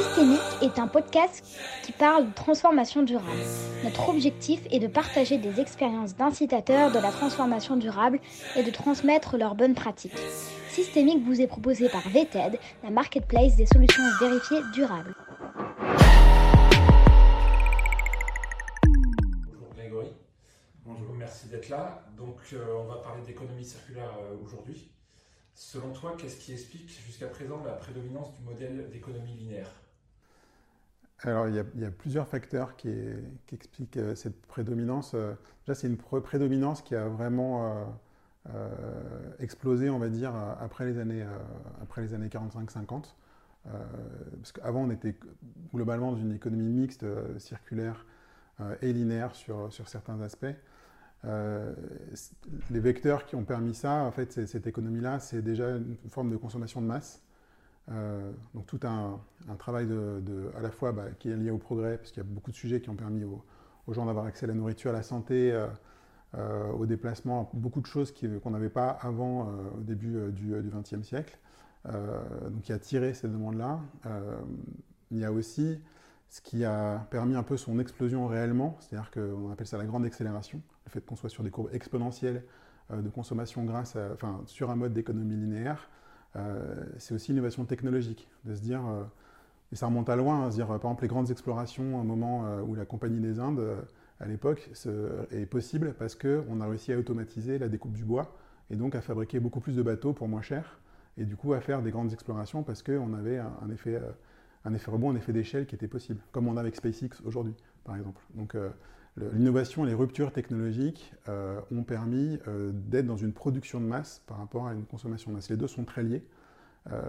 Systémique est un podcast qui parle de transformation durable. Notre objectif est de partager des expériences d'incitateurs de la transformation durable et de transmettre leurs bonnes pratiques. Systémique vous est proposé par VTED, la marketplace des solutions vérifiées durables. Bonjour Grégory. Bonjour, merci d'être là. Donc euh, on va parler d'économie circulaire euh, aujourd'hui. Selon toi, qu'est-ce qui explique jusqu'à présent la prédominance du modèle d'économie linéaire? Alors, il y, a, plusieurs facteurs qui, expliquent euh, cette prédominance. Euh, déjà, c'est une prédominance qui a vraiment euh, explosé, on va dire, après les années, après les années 45-50. parce qu'avant, on était globalement dans une économie mixte, circulaire et linéaire sur, sur certains aspects. les vecteurs qui ont permis ça, en fait, cette économie-là, c'est déjà une forme de consommation de masse. Euh, donc tout un, travail à la fois bah, qui est lié au progrès, parce qu'il y a beaucoup de sujets qui ont permis aux, gens d'avoir accès à la nourriture, à la santé, euh, euh, au déplacement, beaucoup de choses qu'on n'avait pas avant au début du XXe siècle. donc qui a tiré ces demandes-là. il y a aussi ce qui a permis un peu son explosion réellement, c'est-à-dire qu'on appelle ça la grande accélération, le fait qu'on soit sur des courbes exponentielles de consommation grâce enfin, sur un mode d'économie linéaire. Euh, c'est aussi l'innovation technologique, de se dire, euh, et ça remonte à loin, hein, se dire, par exemple, les grandes explorations, un moment euh, où la Compagnie des Indes, à l'époque, est possible parce qu'on a réussi à automatiser la découpe du bois et donc à fabriquer beaucoup plus de bateaux pour moins cher et du coup à faire des grandes explorations parce qu'on avait un, effet, un effet rebond, un effet d'échelle qui était possible, comme on a avec SpaceX aujourd'hui, par exemple. L'innovation et les ruptures technologiques euh, ont permis euh, d'être dans une production de masse par rapport à une consommation de masse. Les deux sont très liés. Euh,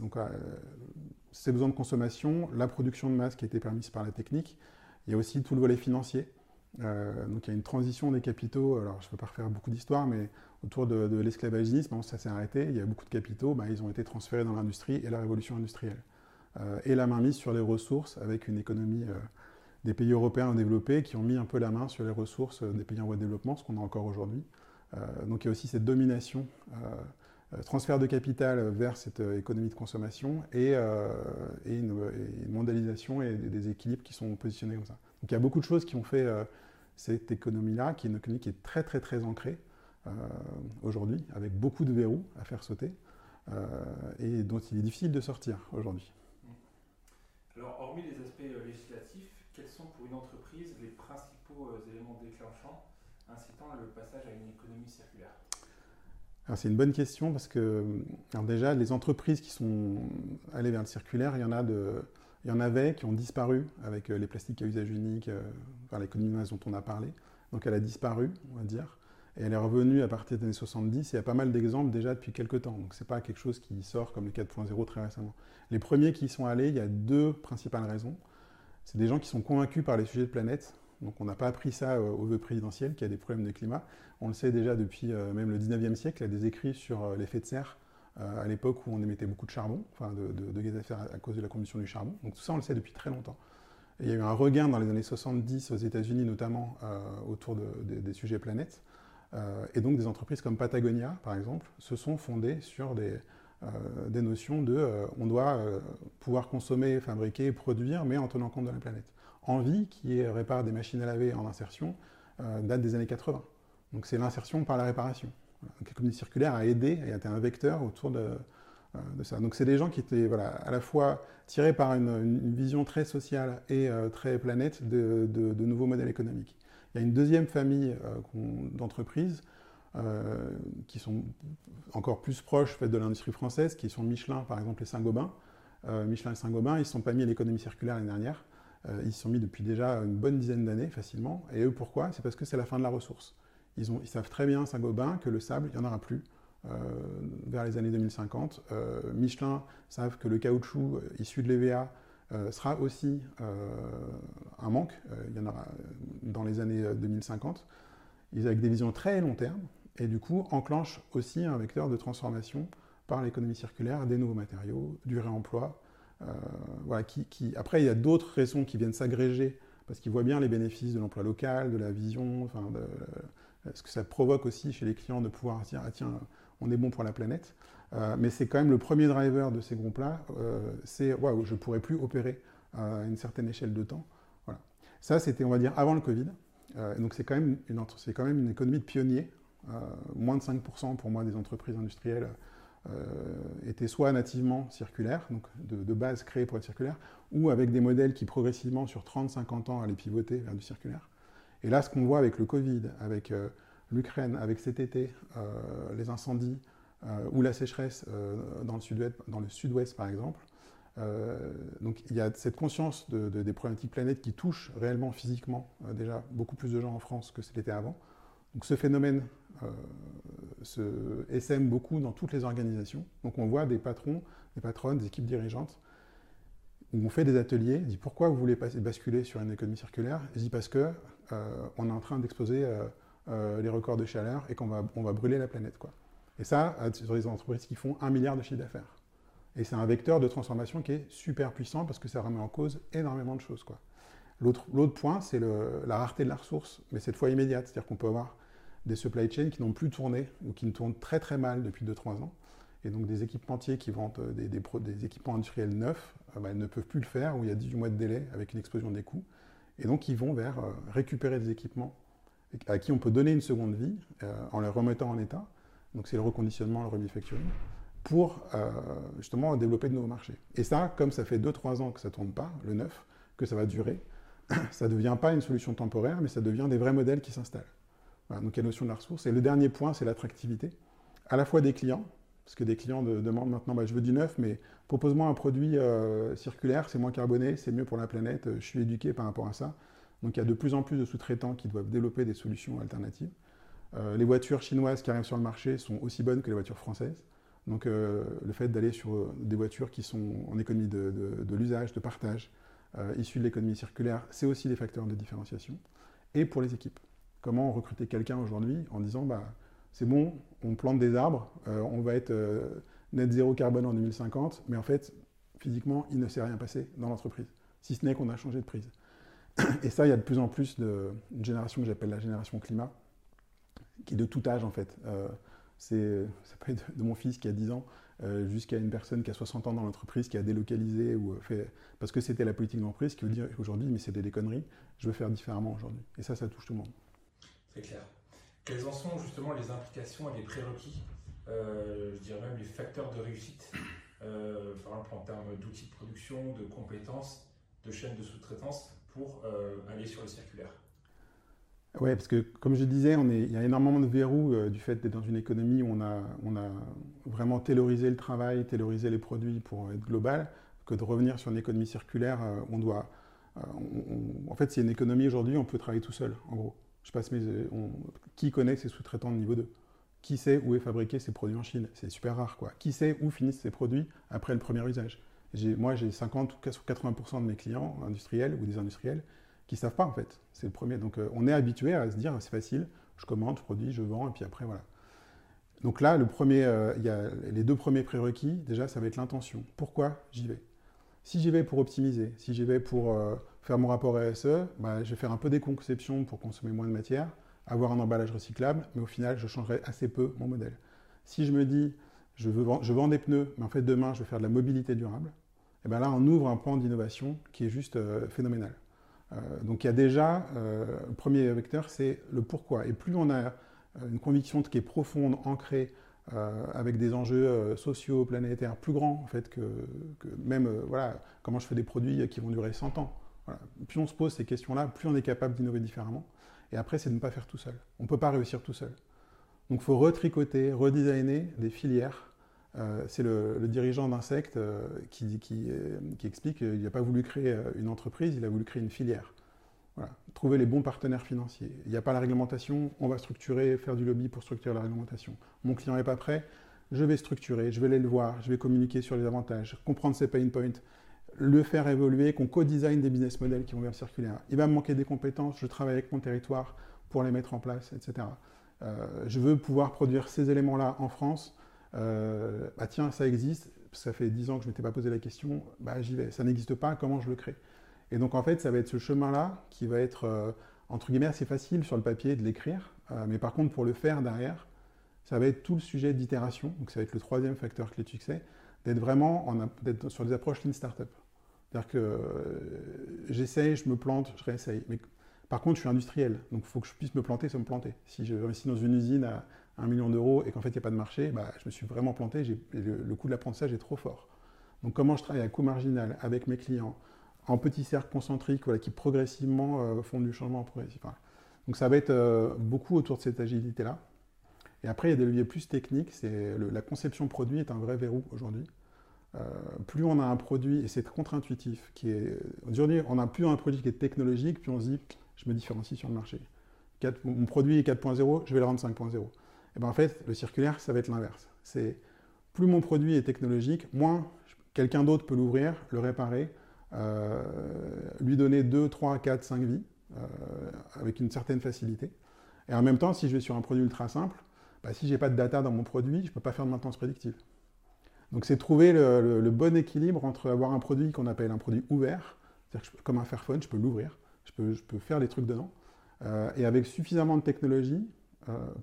donc, ces besoins de consommation, la production de masse qui a été permise par la technique, il y a aussi tout le volet financier. donc il y a une transition des capitaux, alors je ne peux pas refaire beaucoup d'histoire, mais autour de, l'esclavagisme, ça s'est arrêté, il y a beaucoup de capitaux, bah, ils ont été transférés dans l'industrie et la révolution industrielle. et la mainmise sur les ressources avec une économie des pays européens développés qui ont mis un peu la main sur les ressources des pays en voie de développement, ce qu'on a encore aujourd'hui. Euh, donc il y a aussi cette domination, euh, euh, transfert de capital vers cette économie de consommation et, une, mondialisation et des équilibres qui sont positionnés comme ça. Donc il y a beaucoup de choses qui ont fait cette économie-là, qui est une économie qui est très très très ancrée aujourd'hui, avec beaucoup de verrous à faire sauter, et dont il est difficile de sortir aujourd'hui. Alors hormis les aspects législatifs, quels sont pour une entreprise les principaux euh, éléments déclenchants incitant le passage à une économie circulaire? C'est une bonne question parce que déjà les entreprises qui sont allées vers le circulaire, il y en a de, il y en avait qui ont disparu avec euh, les plastiques à usage unique, euh, enfin l'économie dont on a parlé. Donc elle a disparu, on va dire, et elle est revenue à partir des années 70. il y a pas mal d'exemples déjà depuis quelques temps. Donc c'est pas quelque chose qui sort comme le 4.0 très récemment. Les premiers qui y sont allés, il y a deux principales raisons. C'est des gens qui sont convaincus par les sujets de planète. Donc on n'a pas appris ça euh, au vœu présidentiel, qu'il y a des problèmes de climat. On le sait déjà depuis euh, même le 19e siècle, il y a des écrits sur euh, l'effet de serre à l'époque où on émettait beaucoup de charbon, enfin de, gaz à effet à cause de la combustion du charbon. Donc tout ça on le sait depuis très longtemps. Il y a eu un regain dans les années 70 aux États-Unis notamment autour des sujets planète. et donc des entreprises comme Patagonia par exemple se sont fondées sur des, des notions de euh, on doit euh, pouvoir consommer, fabriquer, produire, mais en tenant compte de la planète. Envie, qui répare des machines à laver en insertion, date des années 80. Donc c'est l'insertion par la réparation. L'économie circulaire a aidé et a été un vecteur autour de, ça. Donc c'est des gens qui étaient voilà, à la fois tirés par une, vision très sociale et très planète de, nouveaux modèles économiques. Il y a une deuxième famille d'entreprises euh, qui sont encore plus proches de l'industrie française, qui sont Michelin par exemple et Saint-Gobain. Euh, Michelin et Saint-Gobain, ils ne sont pas mis à l'économie circulaire l'année dernière. Euh, ils sont mis depuis déjà une bonne dizaine d'années facilement. Et eux, pourquoi? C'est parce que c'est la fin de la ressource. Ils savent très bien, Saint-Gobain, que le sable, il n'y en aura plus. vers les années 2050. Michelin savent que le caoutchouc issu de l'EVA sera aussi un manque. il y en aura dans les années 2050. Ils ont des visions très long terme et du coup enclenche aussi un vecteur de transformation par l'économie circulaire des nouveaux matériaux, du réemploi. Euh, voilà, Après, il y a d'autres raisons qui viennent s'agréger parce qu'ils voient bien les bénéfices de l'emploi local, de la vision, enfin, de, ce que ça provoque aussi chez les clients de pouvoir dire ah, tiens, on est bon pour la planète. mais c'est quand même le premier driver de ces groupes-là, c'est waouh, je ne pourrais plus opérer à une certaine échelle de temps. Voilà. Ça, c'était, on va dire, avant le Covid. donc c'est quand, même une, c'est quand même une économie de pionnier. Moins de 5% pour moi des entreprises industrielles étaient soit nativement circulaires, donc de, de, base créées pour être circulaires, ou avec des modèles qui progressivement sur 30-50 ans allaient pivoter vers du circulaire. Et là, ce qu'on voit avec le Covid, avec euh, l'Ukraine, avec cet été, euh, les incendies euh, ou la sécheresse dans le sud-ouest, sud-ouest par exemple, donc il y a cette conscience des problématiques planètes qui touchent réellement physiquement déjà beaucoup plus de gens en France que c'était avant. Donc ce phénomène se SM beaucoup dans toutes les organisations. Donc on voit des patrons, des patronnes, des équipes dirigeantes où on fait des ateliers, on dit pourquoi vous voulez basculer sur une économie circulaire? Je dis parce que euh, est en train d'exposer euh, euh, les records de chaleur et qu'on va, on va brûler la planète. Quoi. Et ça, sur des entreprises qui font un milliard de chiffre d'affaires. Et c'est un vecteur de transformation qui est super puissant parce que ça remet en cause énormément de choses. L'autre, l'autre point, c'est la rareté de la ressource, mais cette fois immédiate. C'est-à-dire qu'on peut avoir des supply chains qui n'ont plus tourné ou qui ne tournent très très mal depuis 2-3 ans. Et donc des équipementiers qui vendent des, des, équipements industriels neufs, bah, ne peuvent plus le faire, où il y a 18 mois de délai avec une explosion des coûts. Et donc ils vont vers euh, récupérer des équipements à qui on peut donner une seconde vie euh, en les remettant en état. Donc c'est le reconditionnement, le remanufacturing, pour euh, justement développer de nouveaux marchés. Et ça, comme ça fait 2-3 ans que ça ne tourne pas, le neuf, que ça va durer, ça ne devient pas une solution temporaire, mais ça devient des vrais modèles qui s'installent. donc il y a la notion de la ressource. Et le dernier point, c'est l'attractivité, à la fois des clients, parce que des clients demandent maintenant, bah, je veux du neuf, mais propose-moi un produit euh, circulaire, c'est moins carboné, c'est mieux pour la planète, euh, je suis éduqué par rapport à ça. Donc il y a de plus en plus de sous-traitants qui doivent développer des solutions alternatives. Euh, les voitures chinoises qui arrivent sur le marché sont aussi bonnes que les voitures françaises. Donc le fait d'aller sur des voitures qui sont en économie de, l'usage, de partage, issues de l'économie circulaire, c'est aussi des facteurs de différenciation. Et pour les équipes. Comment recruter quelqu'un aujourd'hui en disant bah, c'est bon, on plante des arbres, on va être net zéro carbone en 2050, mais en fait, physiquement, il ne s'est rien passé dans l'entreprise, si ce n'est qu'on a changé de prise. Et ça, il y a de plus en plus de, une génération que j'appelle la génération climat, qui est de tout âge en fait. Euh, c'est, ça peut être de mon fils qui a 10 ans euh, jusqu'à une personne qui a 60 ans dans l'entreprise, qui a délocalisé ou fait parce que c'était la politique d'entreprise, qui veut dire aujourd'hui, mais c'était des conneries, je veux faire différemment aujourd'hui. Et ça, ça touche tout le monde. C'est clair. Quelles en sont justement les implications et les prérequis euh, je dirais même les facteurs de réussite, euh, par exemple en termes d'outils de production, de compétences, de chaînes de sous-traitance pour euh, aller sur le circulaire? Oui, parce que comme je disais, on est, il y a énormément de verrous du fait d'être dans une économie où on a, on a vraiment taylorisé le travail, taylorisé les produits pour être global, que de revenir sur une économie circulaire, on doit... en fait, c'est une économie aujourd'hui, on peut travailler tout seul, en gros. Je passe mes, qui connaît ses sous-traitants de niveau 2 qui sait où est fabriqué ces produits en Chine? C'est super rare, quoi. Qui sait où finissent ces produits après le premier usage? Moi, j'ai 50 ou 80% de mes clients industriels ou des industriels qui ne savent pas, en fait. C'est le premier. Donc, euh, on est habitué à se dire, c'est facile, je commande, je produis, je vends, et puis après, voilà. Donc là, euh, les deux premiers prérequis, déjà, ça va être l'intention. Pourquoi j'y vais? Si j'y vais pour optimiser, si j'y vais pour euh, faire mon rapport RSE, bah, je vais faire un peu des conceptions pour consommer moins de matière avoir un emballage recyclable, mais au final, je changerai assez peu mon modèle. Si je me dis, je, veux, vends des pneus, mais en fait, demain, je veux faire de la mobilité durable, et eh bien là, on ouvre un plan d'innovation qui est juste euh, phénoménal. Donc, il y a déjà, le premier vecteur, c'est le pourquoi. Et plus on a une conviction qui est profonde, ancrée, avec des enjeux sociaux, planétaires plus grands, en fait, que, même, voilà, comment je fais des produits qui vont durer 100 ans. Plus on se pose ces questions-là, plus on est capable d'innover différemment. Et après, c'est de ne pas faire tout seul. On ne peut pas réussir tout seul. Donc il faut retricoter, redesigner des filières. Euh, c'est le, dirigeant d'Insect euh, euh, qui, explique qu'il n'a pas voulu créer une entreprise, il a voulu créer une filière. Voilà. Trouver les bons partenaires financiers. Il n'y a pas la réglementation, on va structurer, faire du lobby pour structurer la réglementation. Mon client n'est pas prêt, je vais structurer, je vais aller le voir, je vais communiquer sur les avantages, comprendre ses pain points, le faire évoluer, qu'on co-design des business models qui vont vers le circulaire. Il va me manquer des compétences, je travaille avec mon territoire pour les mettre en place, etc. Euh, je veux pouvoir produire ces éléments-là en France. Euh, bah tiens, ça existe, ça fait dix ans que je ne m'étais pas posé la question, bah j'y vais. Ça n'existe pas, comment je le crée? Et donc en fait, ça va être ce chemin-là qui va être, euh, entre guillemets, assez facile sur le papier de l'écrire, mais par contre pour le faire derrière, ça va être tout le sujet d'itération, donc ça va être le troisième facteur clé de succès, d'être vraiment sur des approches lean startup. C'est-à-dire que euh, j'essaye, je me plante, je réessaye. Mais par contre, je suis industriel, donc il faut que je puisse me planter sans me planter. Si je investis dans une usine à 1 million d'euros et qu'en fait il n'y a pas de marché, bah, je me suis vraiment planté, le, coût de l'apprentissage est trop fort. Donc comment je travaille à coût marginal avec mes clients, en petits cercles concentriques voilà, qui progressivement euh, font du changement progressif. Donc ça va être euh, beaucoup autour de cette agilité-là. Et après, il y a des leviers plus techniques. C'est la conception produit est un vrai verrou aujourd'hui. Euh, plus on a un produit, et c'est contre-intuitif, qui est aujourd'hui, on a plus un produit qui est technologique, puis on se dit, je me différencie sur le marché. mon produit est 4.0, je vais le rendre 5.0. Et bien en fait, le circulaire, ça va être l'inverse. C'est plus mon produit est technologique, moins quelqu'un d'autre peut l'ouvrir, le réparer, lui donner 2, 3, 4, 5 vies euh, avec une certaine facilité. Et en même temps, si je vais sur un produit ultra simple, bah, si je n'ai pas de data dans mon produit, je ne peux pas faire de maintenance prédictive. Donc c'est trouver le, bon équilibre entre avoir un produit qu'on appelle un produit ouvert, c'est-à-dire comme un Fairphone, je peux l'ouvrir, je peux, faire des trucs dedans, euh, et avec suffisamment de technologie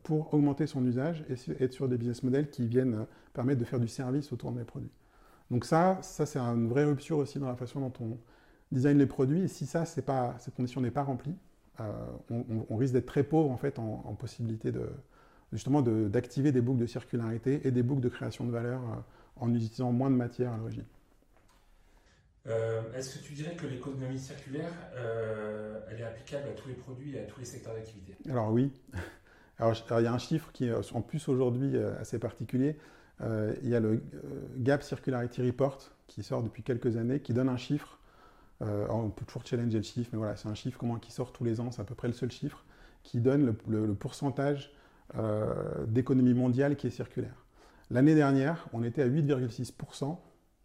pour augmenter son usage et être sur des business models qui viennent permettre de faire du service autour de mes produits. Donc ça, ça c'est une vraie rupture aussi dans la façon dont on design les produits. Et si ça, pas, cette condition n'est pas remplie, euh, on, risque d'être très pauvre en fait en, possibilité de justement d'activer des boucles de circularité et des boucles de création de valeur euh, en utilisant moins de matière à l'origine. Euh, est-ce que tu dirais que l'économie circulaire, elle est applicable à tous les produits et à tous les secteurs d'activité? Alors oui. Alors, il y a un chiffre qui est en plus aujourd'hui assez particulier. Euh, il y a le euh, Gap Circularity Report qui sort depuis quelques années, qui donne un chiffre. Euh, on peut toujours challenger le chiffre, mais voilà, c'est un chiffre qui sort tous les ans, c'est à peu près le seul chiffre, qui donne le, pourcentage d'économie mondiale qui est circulaire. L'année dernière, on était à 8,6%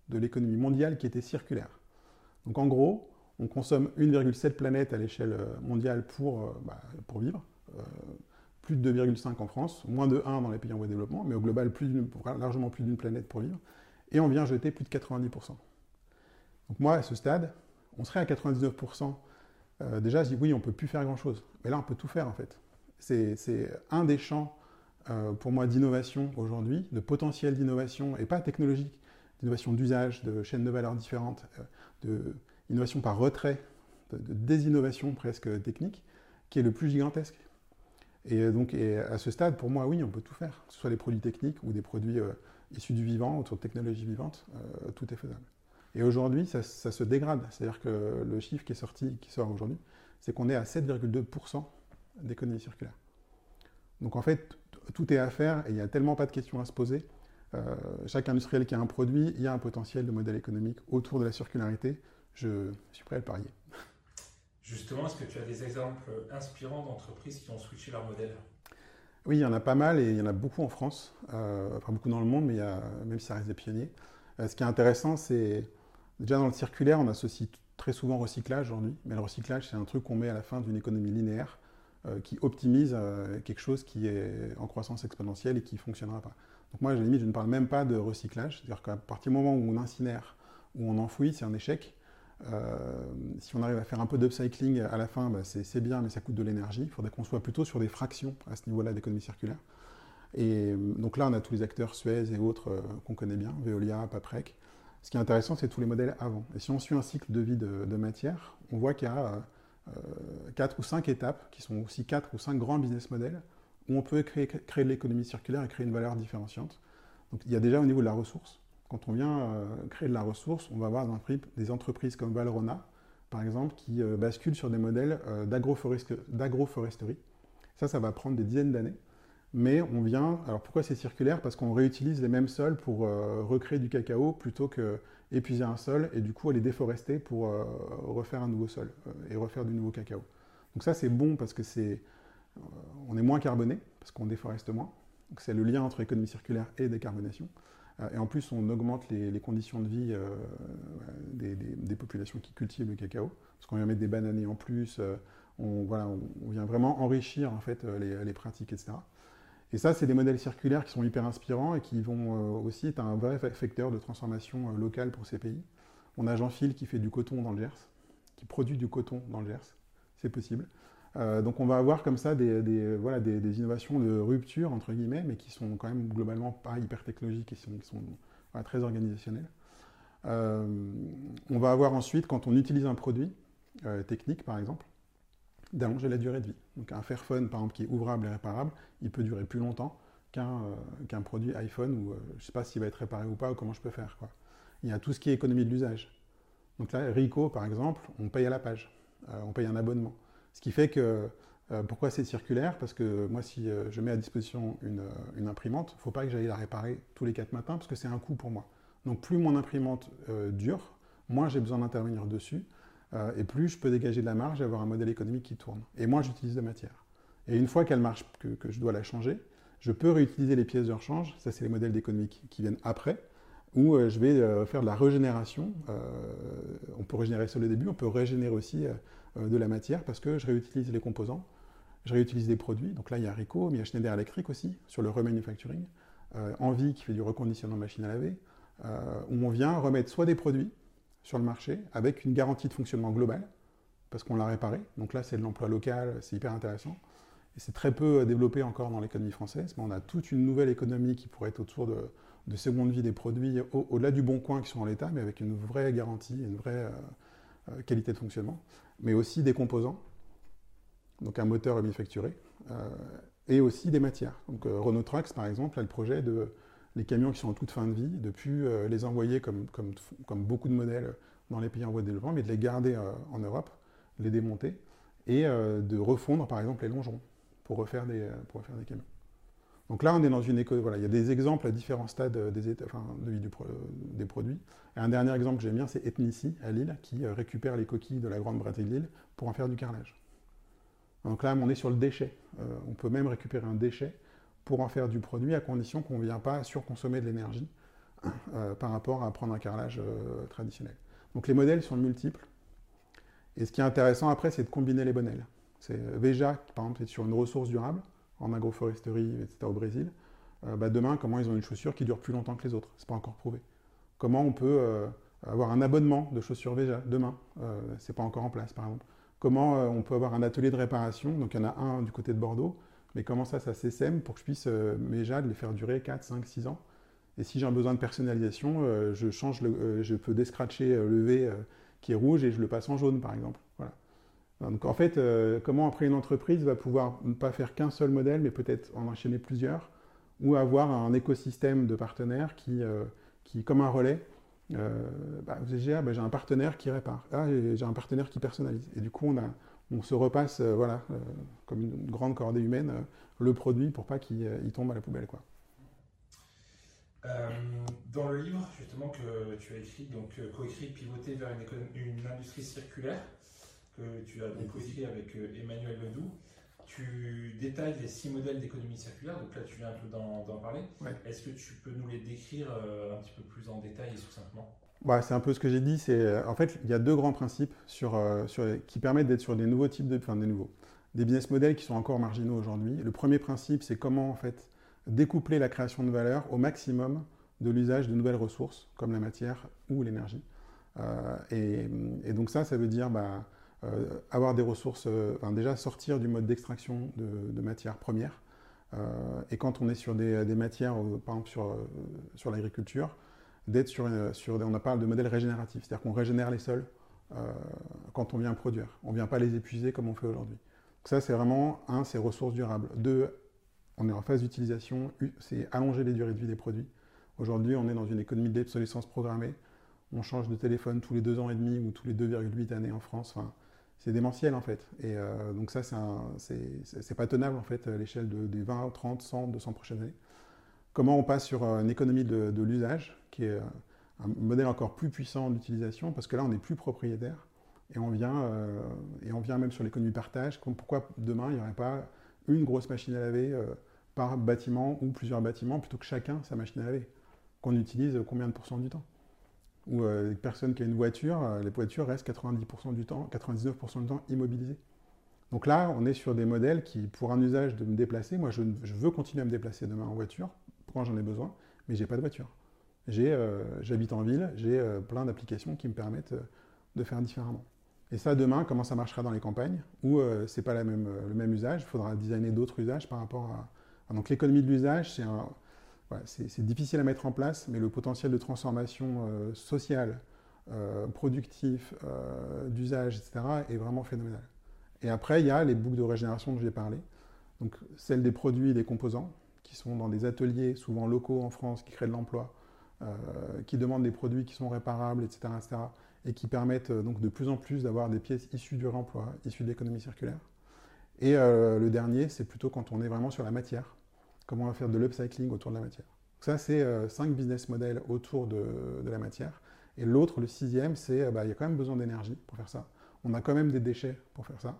de l'économie mondiale qui était circulaire. Donc en gros, on consomme 1,7 planète à l'échelle mondiale pour, bah, pour vivre plus de 2,5 en France, moins de 1 dans les pays en voie de développement, mais au global plus largement plus d'une planète pour vivre, et on vient jeter plus de 90%. Donc moi, à ce stade, on serait à 99%. Euh, déjà, je dis oui, on ne peut plus faire grand-chose. Mais là, on peut tout faire en fait. C'est un des champs euh, pour moi d'innovation aujourd'hui, de potentiel d'innovation, et pas technologique, d'innovation d'usage, de chaînes de valeur différentes, euh, d'innovation par retrait, de, de désinnovation presque technique, qui est le plus gigantesque. Et euh, donc, à ce stade, pour moi, oui, on peut tout faire, que ce soit des produits techniques ou des produits euh, issus du vivant, autour de technologies vivantes, euh, tout est faisable. Et aujourd'hui, ça, se dégrade. C'est-à-dire que le chiffre qui est sorti, qui sort aujourd'hui, c'est qu'on est à 7,2% d'économie circulaire. Donc en fait, tout est à faire et il n'y a tellement pas de questions à se poser. chaque industriel qui a un produit, il y a un potentiel de modèle économique autour de la circularité. Je suis prêt à le parier. Justement, est-ce que tu as des exemples inspirants d'entreprises qui ont switché leur modèle? Oui, il y en a pas mal et il y en a beaucoup en France, euh, enfin beaucoup dans le monde, mais il y a, même si ça reste des pionniers. Euh, ce qui est intéressant, c'est déjà dans le circulaire, on associe très souvent recyclage aujourd'hui, mais le recyclage, c'est un truc qu'on met à la fin d'une économie linéaire euh, qui optimise quelque chose qui est en croissance exponentielle et qui ne fonctionnera pas. Donc moi, à la limite, je ne parle même pas de recyclage, c'est-à-dire qu'à partir du moment où on incinère, où on enfouit, c'est un échec. Euh, si on arrive à faire un peu d'upcycling à la fin, bah, c'est bien, mais ça coûte de l'énergie. Il faudrait qu'on soit plutôt sur des fractions à ce niveau-là d'économie circulaire. Et euh, donc là, on a tous les acteurs Suez et autres euh, qu'on connaît bien, Veolia, Paprec. Ce qui est intéressant, c'est tous les modèles avant. Et si on suit un cycle de vie de, matière, on voit qu'il y a quatre ou cinq étapes, qui sont aussi quatre ou cinq grands business models, où on peut créer de l'économie circulaire et créer une valeur différenciante. Donc il y a déjà au niveau de la ressource, quand on vient euh, créer de la ressource, on va avoir des entreprises comme Valrona, par exemple, qui euh, basculent sur des modèles euh, d'agroforesterie. Ça, ça va prendre des dizaines d'années. Mais on vient. Alors pourquoi c'est circulaire? Parce qu'on réutilise les mêmes sols pour recréer du cacao plutôt que épuiser un sol et du coup aller déforester pour refaire un nouveau sol et refaire du nouveau cacao. Donc ça c'est bon parce que c'est on est moins carboné parce qu'on déforeste moins. Donc c'est le lien entre économie circulaire et décarbonation. Euh, et en plus, on augmente les, conditions de vie euh, des, populations qui cultivent le cacao, parce qu'on vient mettre des bananiers en plus, euh, on, voilà, on, vient vraiment enrichir en fait les, pratiques, etc. Et ça, c'est des modèles circulaires qui sont hyper inspirants et qui vont aussi être un vrai facteur de transformation locale pour ces pays. On a Jean-Phil qui fait du coton dans le Gers, qui produit du coton dans le Gers, c'est possible. Donc on va avoir comme ça des, voilà, des, innovations de rupture, entre guillemets, mais qui sont quand même globalement pas hyper technologiques et qui sont, très organisationnelles. on va avoir ensuite, quand on utilise un produit technique, par exemple, d'allonger la durée de vie. Donc un Fairphone, par exemple, qui est ouvrable et réparable, il peut durer plus longtemps qu'un qu'un produit iPhone où je ne sais pas s'il va être réparé ou pas ou comment je peux faire. Quoi. Il y a tout ce qui est économie de l'usage. Donc là, Rico, par exemple, on paye à la page, euh, on paye un abonnement. Ce qui fait que, euh, pourquoi c'est circulaire? Parce que moi, si euh, je mets à disposition une, imprimante, il ne faut pas que j'aille la réparer tous les quatre matins, parce que c'est un coût pour moi. Donc plus mon imprimante dure, moins j'ai besoin d'intervenir dessus, et plus je peux dégager de la marge et avoir un modèle économique qui tourne. Et moins j'utilise de matière. Et une fois qu'elle marche, que, je dois la changer, je peux réutiliser les pièces de rechange, ça c'est les modèles d'économie qui viennent après, où euh, je vais euh, faire de la régénération. Euh, on peut régénérer sur le début, on peut régénérer aussi de la matière parce que je réutilise les composants, je réutilise des produits. Donc là, il y a Rico, mais il y a Schneider Electric aussi sur le remanufacturing. Envie qui fait du reconditionnement machine à laver, où on vient remettre soit des produits sur le marché avec une garantie de fonctionnement globale, parce qu'on l'a réparé. Donc là, c'est de l'emploi local, c'est hyper intéressant. Et c'est très peu développé encore dans l'économie française, mais on a toute une nouvelle économie qui pourrait être autour de, de seconde vie des produits au-delà du bon coin qui sont en l'état, mais avec une vraie garantie, une vraie euh, euh, qualité de fonctionnement, mais aussi des composants, donc un moteur manufacturé, euh, et aussi des matières. Donc Renault Trucks, par exemple, a le projet de les camions qui sont en toute fin de vie, de plus les envoyer comme, beaucoup de modèles dans les pays en voie de développement, mais de les garder en Europe, les démonter, et de refondre, par exemple, les longerons pour refaire des camions. Donc là, on est dans une école. Voilà, il y a des exemples à différents stades euh, des de vie des produits. Et un dernier exemple que j'aime bien, c'est Ethnici à Lille, qui euh, récupère les coquilles de la grande braderie de Lille pour en faire du carrelage. Donc là, on est sur le déchet. Euh, on peut même récupérer un déchet pour en faire du produit à condition qu'on ne vient pas surconsommer de l'énergie par rapport à prendre un carrelage traditionnel. Donc les modèles sont multiples. Et ce qui est intéressant après, c'est de combiner les modèles. C'est Veja, par exemple, est sur une ressource durable en agroforesterie, etc. au Brésil, euh, bah, demain, comment ils ont une chaussure qui dure plus longtemps que les autres? C'est pas encore prouvé. Comment on peut euh, avoir un abonnement de chaussures Veja demain? Euh, C'est pas encore en place, par exemple. Comment on peut avoir un atelier de réparation? Donc, il y en a un du côté de Bordeaux, mais comment ça, ça s'essaime pour que je puisse, Veja, les faire durer 4, 5, 6 ans? Et si j'ai un besoin de personnalisation, je change le, je peux descratcher le V qui est rouge et je le passe en jaune, par exemple. Donc en fait, euh, comment après une entreprise va pouvoir ne pas faire qu'un seul modèle, mais peut-être en enchaîner plusieurs, ou avoir un écosystème de partenaires qui, euh, qui comme un relais, euh, bah, bah, j'ai un partenaire qui répare, ah, j'ai un partenaire qui personnalise. Et du coup, on, se repasse, voilà, comme une grande cordée humaine, le produit pour pas qu'il tombe à la poubelle. Quoi. dans le livre justement que tu as écrit, donc coécrit Pivoter vers une industrie circulaire, que tu as donc écrit avec euh, Emmanuel Ledoux. Tu détailles les six modèles d'économie circulaire, donc là tu viens un peu d'en parler. Est-ce que tu peux nous les décrire euh, un petit peu plus en détail et succinctement bah, c'est un peu ce que j'ai dit. C'est euh, en fait il y a deux grands principes sur, sur qui permettent d'être sur des nouveaux types de, enfin des nouveaux, des business models qui sont encore marginaux aujourd'hui. Le premier principe, c'est comment en fait découpler la création de valeur au maximum de l'usage de nouvelles ressources comme la matière ou l'énergie. et, et, donc ça, ça veut dire bah, euh, avoir des ressources, euh, enfin déjà sortir du mode d'extraction de, matières premières. Euh, et quand on est sur des, matières, par exemple sur, sur l'agriculture, d'être sur, sur, on parle de modèle régénératif, c'est-à-dire qu'on régénère les sols quand on vient produire. On ne vient pas les épuiser comme on fait aujourd'hui. Ça, c'est vraiment, un, c'est ressources durables. Deux, on est en phase d'utilisation, c'est allonger les durées de vie des produits. Aujourd'hui, on est dans une économie d'obsolescence programmée. On change de téléphone tous les deux ans et demi ou tous les 2,8 années en France. C'est démentiel en fait. Et euh, donc ça, c'est pas tenable en fait à l'échelle des 20, 30, 100, 200 prochaines années. Comment on passe sur une économie de, l'usage, qui est un modèle encore plus puissant d'utilisation, parce que là, on n'est plus propriétaire, et on vient, euh, et on vient même sur l'économie partage. Pourquoi demain, il n'y aurait pas une grosse machine à laver euh, par bâtiment ou plusieurs bâtiments, plutôt que chacun sa machine à laver, qu'on utilise combien de pourcents du temps ou euh, une personne qui a une voiture, euh, les voitures restent 90% du temps, 99% du temps immobilisées. Donc là, on est sur des modèles qui, pour un usage de me déplacer, moi je, veux continuer à me déplacer demain en voiture quand j'en ai besoin, mais j'ai pas de voiture. Euh, j'habite en ville, j'ai plein d'applications qui me permettent de faire différemment. Et ça, demain, comment ça marchera dans les campagnes, où ce n'est pas le même usage, il faudra designer d'autres usages par rapport à... Donc l'économie de l'usage, c'est voilà, difficile à mettre en place, mais le potentiel de transformation sociale, productif, d'usage, etc., est vraiment phénoménal. Et après, il y a les boucles de régénération dont j'ai parlé, donc celles des produits et des composants, qui sont dans des ateliers souvent locaux en France, qui créent de l'emploi, euh, qui demandent des produits qui sont réparables, etc., etc., et qui permettent euh, donc de plus en plus d'avoir des pièces issues du réemploi, issues de l'économie circulaire. Et euh, le dernier, c'est plutôt quand on est vraiment sur la matière, comment on va faire de l'upcycling autour de la matière. Ça, c'est cinq business models autour de, la matière. Et l'autre, le sixième, c'est bah, il y a quand même besoin d'énergie pour faire ça. On a quand même des déchets pour faire ça.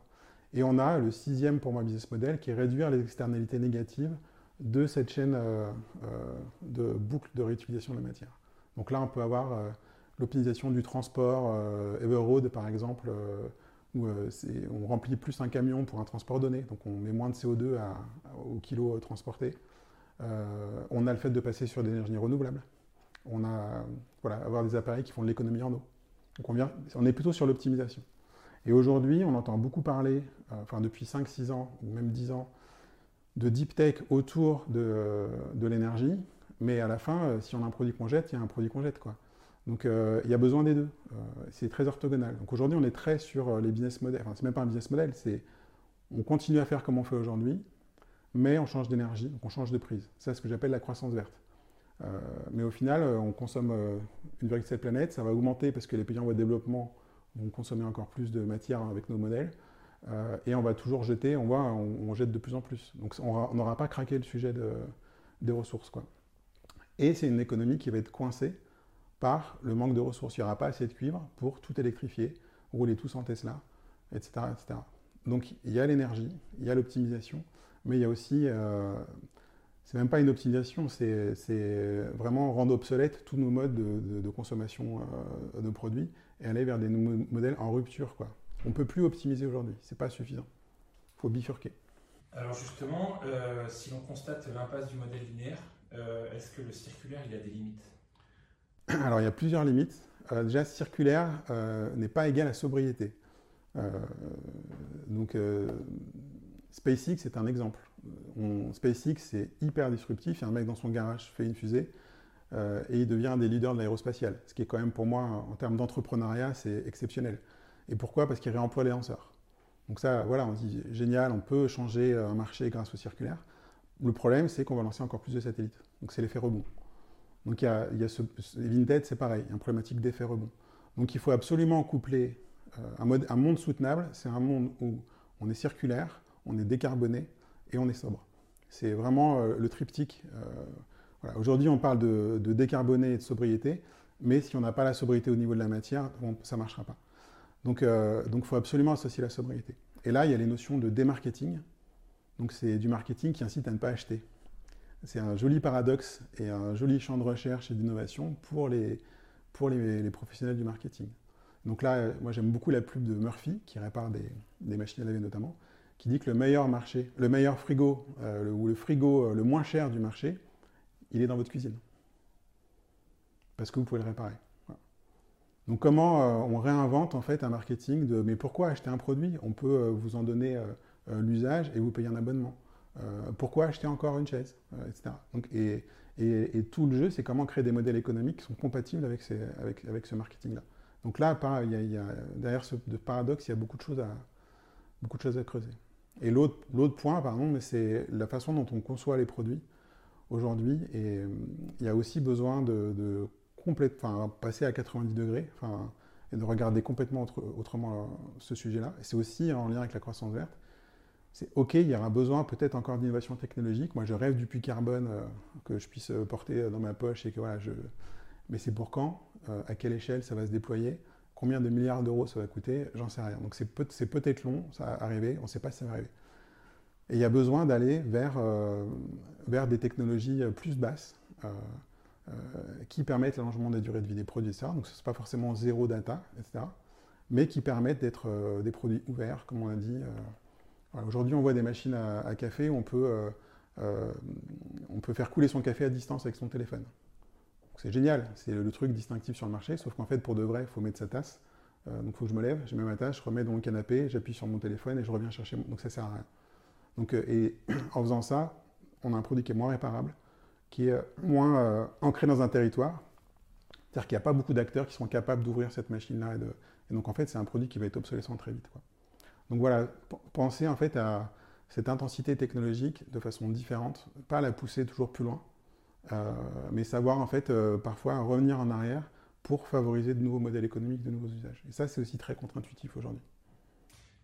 Et on a le sixième pour moi business model qui est réduire les externalités négatives de cette chaîne euh, euh, de boucle de réutilisation de la matière. Donc là, on peut avoir euh, l'optimisation du transport Everroad, par exemple, où on remplit plus un camion pour un transport donné, donc on met moins de CO2 au kilo transporté. on a le fait de passer sur des énergies renouvelables. On a voilà, avoir des appareils qui font de l'économie en eau. On, est plutôt sur l'optimisation. Et aujourd'hui, on entend beaucoup parler, enfin depuis 5-6 ans, ou même 10 ans, de deep tech autour de, l'énergie, mais à la fin, euh, si on a un produit qu'on jette, il y a un produit qu'on jette. Donc euh, il y a besoin des deux. Euh, c'est très orthogonal. Donc aujourd'hui, on est très sur les business models. Enfin, c'est même pas un business model, c'est on continue à faire comme on fait aujourd'hui, mais on change d'énergie, donc on change de prise. C'est ce que j'appelle la croissance verte. mais au final, on consomme 1,7 planète, ça va augmenter parce que les pays en voie de développement vont consommer encore plus de matière avec nos modèles. Euh, et on va toujours jeter, on voit, on, jette de plus en plus. Donc on n'aura pas craqué le sujet des ressources. Et c'est une économie qui va être coincée par le manque de ressources. Il n'y aura pas assez de cuivre pour tout électrifier, rouler tous en Tesla, etc. etc. Donc il y a l'énergie, il y a l'optimisation, mais il y a aussi, euh, c'est même pas une optimisation, c'est vraiment rendre obsolète tous nos modes de, consommation euh, de produits et aller vers des modèles en rupture. On ne peut plus optimiser aujourd'hui, ce n'est pas suffisant. Il faut bifurquer. Alors justement, euh, si l'on constate l'impasse du modèle linéaire, est-ce que le circulaire a des limites? Alors il y a plusieurs limites. Euh, déjà, circulaire n'est pas égal à sobriété. donc SpaceX c'est un exemple. SpaceX c'est hyper disruptif. Il y a un mec dans son garage fait une fusée et il devient un des leaders de l'aérospatiale. Ce qui est quand même pour moi, en termes d'entrepreneuriat, c'est exceptionnel. Et pourquoi? Parce qu'il réemploie les lanceurs. Donc ça, voilà, on dit génial, on peut changer un marché grâce au circulaire. Le problème, c'est qu'on va lancer encore plus de satellites. Donc c'est l'effet rebond. Donc il y a, il y ce, Vinted, c'est pareil, il y a une problématique d'effet rebond. Donc il faut absolument coupler euh, un, monde soutenable, c'est un monde où on est circulaire, on est décarboné et on est sobre. C'est vraiment euh, le triptyque. Euh. Aujourd'hui, on parle de, de, décarboné et de sobriété, mais si on n'a pas la sobriété au niveau de la matière, ça ne marchera pas. Donc, il faut absolument associer la sobriété. Et là, il y a les notions de démarketing. Donc, c'est du marketing qui incite à ne pas acheter. C'est un joli paradoxe et un joli champ de recherche et d'innovation pour, les, professionnels du marketing. Donc là, moi, j'aime beaucoup la pub de Murphy, qui répare des, machines à laver notamment, qui dit que le meilleur marché, le meilleur frigo, euh, ou le frigo euh, le moins cher du marché, il est dans votre cuisine. Parce que vous pouvez le réparer. Donc comment euh, on réinvente en fait un marketing de mais pourquoi acheter un produit? On peut vous en donner l'usage et vous payer un abonnement. Pourquoi acheter encore une chaise, etc. et, tout le jeu, c'est comment créer des modèles économiques qui sont compatibles avec, ce marketing-là. Donc là, derrière ce paradoxe, il y a beaucoup de choses à, creuser. Et l'autre point, pardon, c'est la façon dont on conçoit les produits aujourd'hui. Et il y a aussi besoin de passer à 90 degrés, et de regarder complètement autrement euh, ce sujet-là. Et c'est aussi en lien avec la croissance verte. C'est OK, il y aura besoin peut-être encore d'innovation technologique. Moi, je rêve du puits carbone euh, que je puisse euh, porter dans ma poche et que voilà. Mais c'est pour quand À quelle échelle ça va se déployer? Combien de milliards d'euros ça va coûter? J'en sais rien. Donc c'est peut-être long, ça va arriver. On ne sait pas si ça va arriver. Et il y a besoin d'aller vers, vers des technologies plus basses. Euh, qui permettent l'allongement des durées de vie des produits, etc. Donc ce n'est pas forcément zéro data, etc. Mais qui permettent d'être euh, des produits ouverts, comme on a dit. Euh, aujourd'hui, on voit des machines à, café où on peut, on peut faire couler son café à distance avec son téléphone. C'est génial, c'est le, truc distinctif sur le marché, sauf qu'en fait, pour de vrai, il faut mettre sa tasse donc il faut que je me lève, je mets ma tâche, je remets dans mon canapé, j'appuie sur mon téléphone et je reviens chercher. Mon... Donc ça sert à rien. Donc, et en faisant ça, on a un produit qui est moins réparable, qui est moins ancré dans un territoire. C'est-à-dire qu'il n'y a pas beaucoup d'acteurs qui sont capables d'ouvrir cette machine-là. Et, donc en fait, c'est un produit qui va être obsolescent très vite. Donc voilà, pensez en fait à cette intensité technologique de façon différente, pas la pousser toujours plus loin, euh, mais savoir en fait euh, parfois revenir en arrière pour favoriser de nouveaux modèles économiques, de nouveaux usages. Et ça, c'est aussi très contre-intuitif aujourd'hui.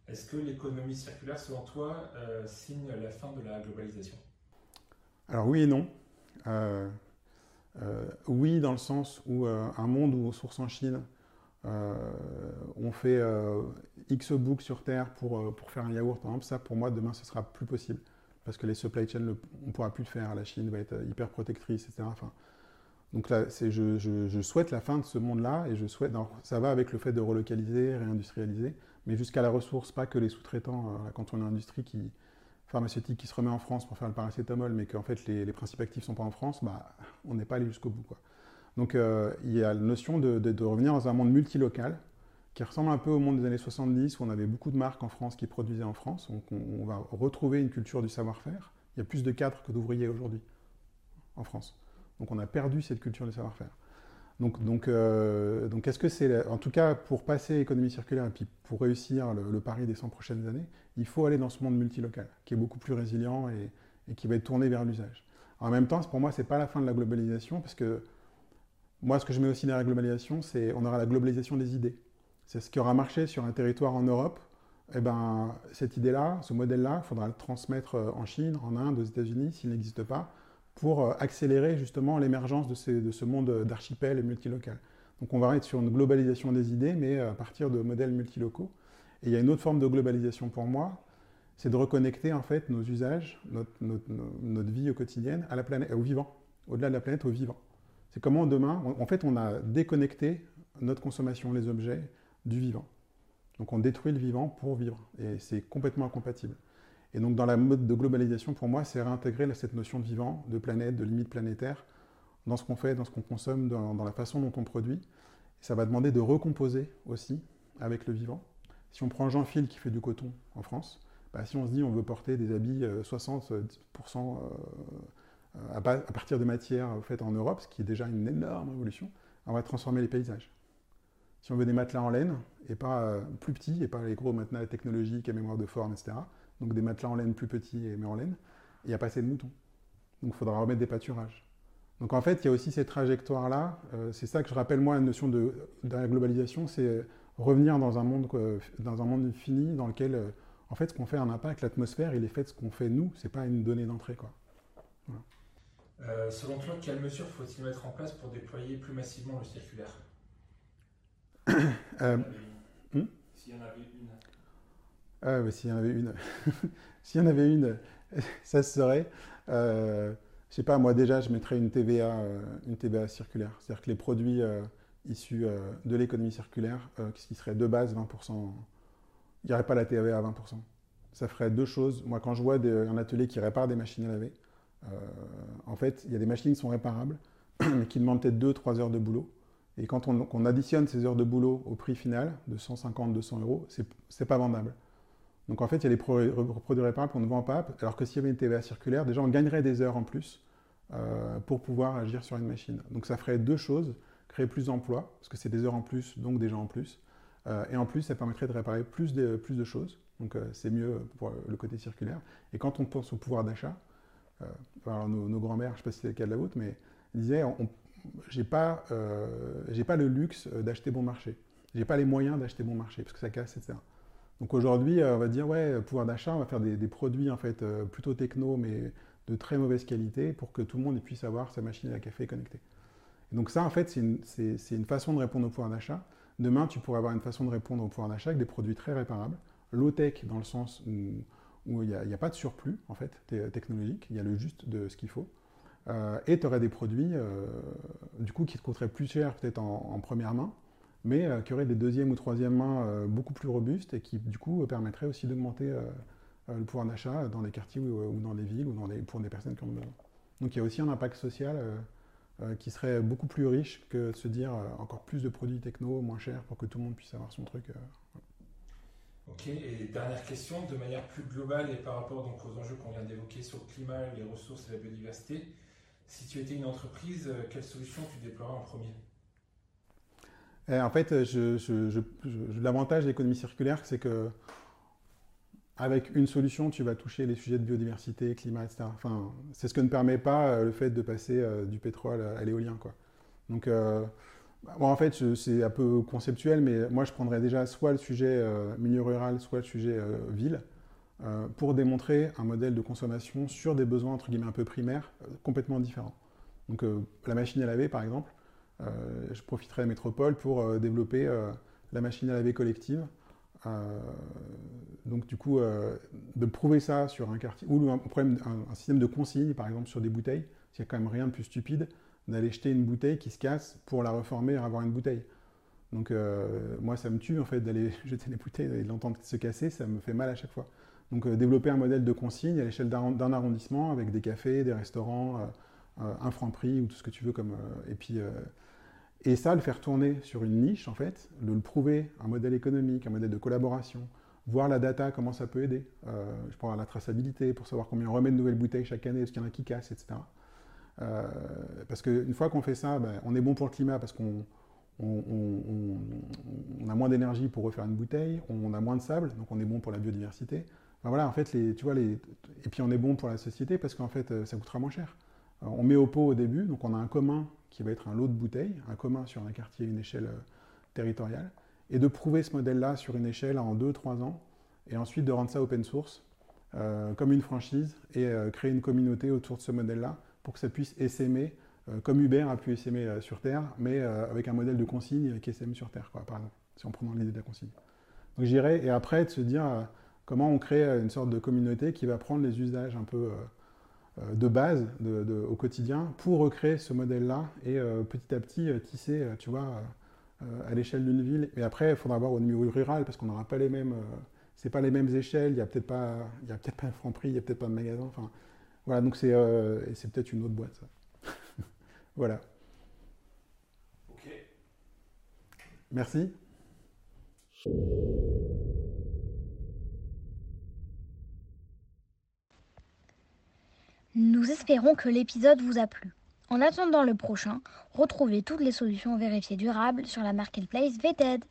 Est-ce que l'économie circulaire, selon toi, euh, signe la fin de la globalisation? Alors oui et non. oui, dans le sens où un monde où source en Chine, on fait X books sur Terre pour, pour faire un yaourt, par exemple, ça pour moi demain ce sera plus possible parce que les supply chains, on ne pourra plus le faire. La Chine va être hyper protectrice, etc. Donc là, je, souhaite la fin de ce monde-là et je souhaite. ça va avec le fait de relocaliser, réindustrialiser, mais jusqu'à la ressource, pas que les sous-traitants. Euh, quand on a une industrie qui, pharmaceutique qui se remet en France pour faire le paracétamol, mais qu'en fait les, les, principes actifs ne sont pas en France, bah, on n'est pas allé jusqu'au bout. Quoi. Donc euh, il y a la notion de, revenir dans un monde multilocal qui ressemble un peu au monde des années 70 où on avait beaucoup de marques en France qui produisaient en France. Donc on, va retrouver une culture du savoir-faire. Il y a plus de cadres que d'ouvriers aujourd'hui en France. Donc on a perdu cette culture du savoir-faire. Donc, donc, euh, donc est-ce que c'est, en tout cas, pour passer économie circulaire et puis pour réussir le, pari des 100 prochaines années, il faut aller dans ce monde multilocal qui est beaucoup plus résilient et, et qui va être tourné vers l'usage. En même temps, pour moi, c'est pas la fin de la globalisation parce que moi, ce que je mets aussi dans la globalisation, c'est on aura la globalisation des idées. C'est ce qui aura marché sur un territoire en Europe. Eh ben, cette idée-là, ce modèle-là, il faudra le transmettre euh, en Chine, en Inde, aux États-Unis, s'il n'existe pas, pour euh, accélérer justement l'émergence de, ce monde d'archipel et multilocal. Donc on va être sur une globalisation des idées, mais à partir de modèles multilocaux. Et il y a une autre forme de globalisation pour moi, c'est de reconnecter en fait nos usages, notre, notre, vie au quotidien, à la planète, au vivant, au-delà de la planète, au vivant. C'est comment demain, en fait, on a déconnecté notre consommation, les objets, du vivant. Donc on détruit le vivant pour vivre, et c'est complètement incompatible. Et donc dans la mode de globalisation, pour moi, c'est réintégrer cette notion de vivant, de planète, de limite planétaire, dans ce qu'on fait, dans ce qu'on consomme, dans, la façon dont on produit. ça va demander de recomposer aussi avec le vivant. Si on prend Jean-Phil qui fait du coton en France, bah, si on se dit on veut porter des habits 60% euh, euh, à, partir de matières faites en Europe, ce qui est déjà une énorme révolution, on va transformer les paysages. Si on veut des matelas en laine, et pas euh, plus petits, et pas les gros matelas technologiques à mémoire de forme, etc. Donc des matelas en laine plus petits mais en laine, il n'y a pas assez de moutons. Donc il faudra remettre des pâturages. Donc en fait, il y a aussi cette trajectoire-là. Euh, c'est ça que je rappelle moi la notion de, la globalisation, c'est revenir dans un monde, dans un monde fini dans lequel, euh, en fait, ce qu'on fait a un impact. L'atmosphère, il est fait de ce qu'on fait nous. C'est pas une donnée d'entrée, quoi. Selon toi, quelles mesures faut-il mettre en place pour déployer plus massivement le circulaire? Euh, hmm? S'il y en avait une. Ah, s'il y en avait une. s'il y en avait une, ça serait. Euh, je sais pas, moi déjà, je mettrais une TVA, euh, une TVA circulaire. C'est-à-dire que les produits euh, issus de l'économie circulaire, qui serait de base 20%, il n'y aurait pas la TVA à 20%. Ça ferait deux choses. Moi, quand je vois un atelier qui répare des machines à laver, en fait, il y a des machines qui sont réparables, mais qui demandent peut-être 2-3 heures de boulot. Et quand on, additionne ces heures de boulot au prix final de 150-200 euros, c'est pas vendable. Donc en fait, il y a des produits réparables qu'on ne vend pas, alors que s'il y avait une TVA circulaire, déjà on gagnerait des heures en plus euh, pour pouvoir agir sur une machine. Donc ça ferait deux choses, créer plus d'emplois, parce que c'est des heures en plus, donc des gens en plus, euh, et en plus ça permettrait de réparer plus de, choses, donc euh, c'est mieux pour le côté circulaire. Et quand on pense au pouvoir d'achat, alors nos, nos grands-mères, je ne sais pas si c'est le cas de la vôtre, mais disaient, j'ai pas, euh, pas le luxe euh, d'acheter bon marché. J'ai pas les moyens d'acheter bon marché parce que ça casse, etc. Donc aujourd'hui, euh, on va dire ouais, pouvoir d'achat, on va faire des, produits en fait plutôt techno, mais de très mauvaise qualité pour que tout le monde puisse avoir sa machine à café connectée. Et donc ça, en fait, c'est une, façon de répondre au pouvoir d'achat. Demain, tu pourrais avoir une façon de répondre au pouvoir d'achat avec des produits très réparables, low-tech dans le sens où il n'y a, pas de surplus en fait technologique, il y a le juste de ce qu'il faut. Euh, et tu aurais des produits euh, du coup qui te coûteraient plus cher peut-être en, première main, mais euh, qui auraient des deuxième ou troisième mains beaucoup plus robustes et qui du coup permettraient aussi d'augmenter le pouvoir d'achat dans les quartiers ou, dans les villes ou pour des personnes qui ont besoin. Donc il y a aussi un impact social qui serait beaucoup plus riche que de se dire encore plus de produits techno moins chers pour que tout le monde puisse avoir son truc. Ok, et dernière question, de manière plus globale et par rapport donc, aux enjeux qu'on vient d'évoquer sur le climat, les ressources et la biodiversité, si tu étais une entreprise, quelle solution tu déploierais en premier? Eh, en fait, l'avantage de l'économie circulaire, c'est que avec une solution, tu vas toucher les sujets de biodiversité, climat, etc. Enfin, c'est ce que ne permet pas euh, le fait de passer euh, du pétrole à l'éolien, quoi. Donc, euh, en fait, c'est un peu conceptuel, mais moi, je prendrais déjà soit le sujet milieu rural, soit le sujet ville, pour démontrer un modèle de consommation sur des besoins entre guillemets un peu primaires, complètement différents. Donc, la machine à laver, par exemple, je profiterai de la métropole pour développer la machine à laver collective euh, donc du coup, euh, de prouver ça sur un quartier, ou un, problème, un, système de consigne, par exemple, sur des bouteilles, il n'y a quand même rien de plus stupide d'aller jeter une bouteille qui se casse pour la reformer et avoir une bouteille. Donc euh, moi, ça me tue en fait d'aller jeter les bouteilles et de l'entendre se casser, ça me fait mal à chaque fois. Donc développer un modèle de consigne à l'échelle d'un arrondissement avec des cafés, des restaurants, un franc prix ou tout ce que tu veux comme et puis et ça, le faire tourner sur une niche, en fait, le prouver, un modèle économique, un modèle de collaboration, voir la data, comment ça peut aider. Euh, je prends la traçabilité pour savoir combien on remet de nouvelles bouteilles chaque année, est-ce qu'il y en a qui cassent, etc. Euh, parce qu'une fois qu'on fait ça, ben, on est bon pour le climat parce qu'on on, a moins d'énergie pour refaire une bouteille, on a moins de sable, donc on est bon pour la biodiversité. voilà, en fait, tu vois, et puis on est bon pour la société parce qu'en fait, ça coûtera moins cher. Euh, on met au pot au début, donc on a un commun qui va être un lot de bouteilles, un commun sur un quartier, une échelle euh, territoriale, et de prouver ce modèle-là sur une échelle en 2-3 ans, et ensuite de rendre ça open source, euh, comme une franchise, et créer une communauté autour de ce modèle-là, pour que ça puisse essaimer, comme Uber a pu essaimer sur Terre, mais avec un modèle de consigne qui essaime sur Terre, quoi, par exemple, si on prend l'idée de la consigne. Donc j'irai, et après de se dire comment on crée une sorte de communauté qui va prendre les usages un peu euh, de base au quotidien pour recréer ce modèle-là et euh, petit à petit euh, tisser, tu vois, à l'échelle d'une ville. Et après, il faudra voir au niveau rural parce qu'on n'aura pas les mêmes, c'est pas les mêmes échelles. Il y a peut-être pas, peut-être pas un franc prix, il y a peut-être pas de magasin. Enfin, voilà, donc c'est, c'est peut-être une autre boîte. Ça. voilà. Ok. Merci. Nous espérons que l'épisode vous a plu. En attendant le prochain, retrouvez toutes les solutions vérifiées durables sur la marketplace VTED.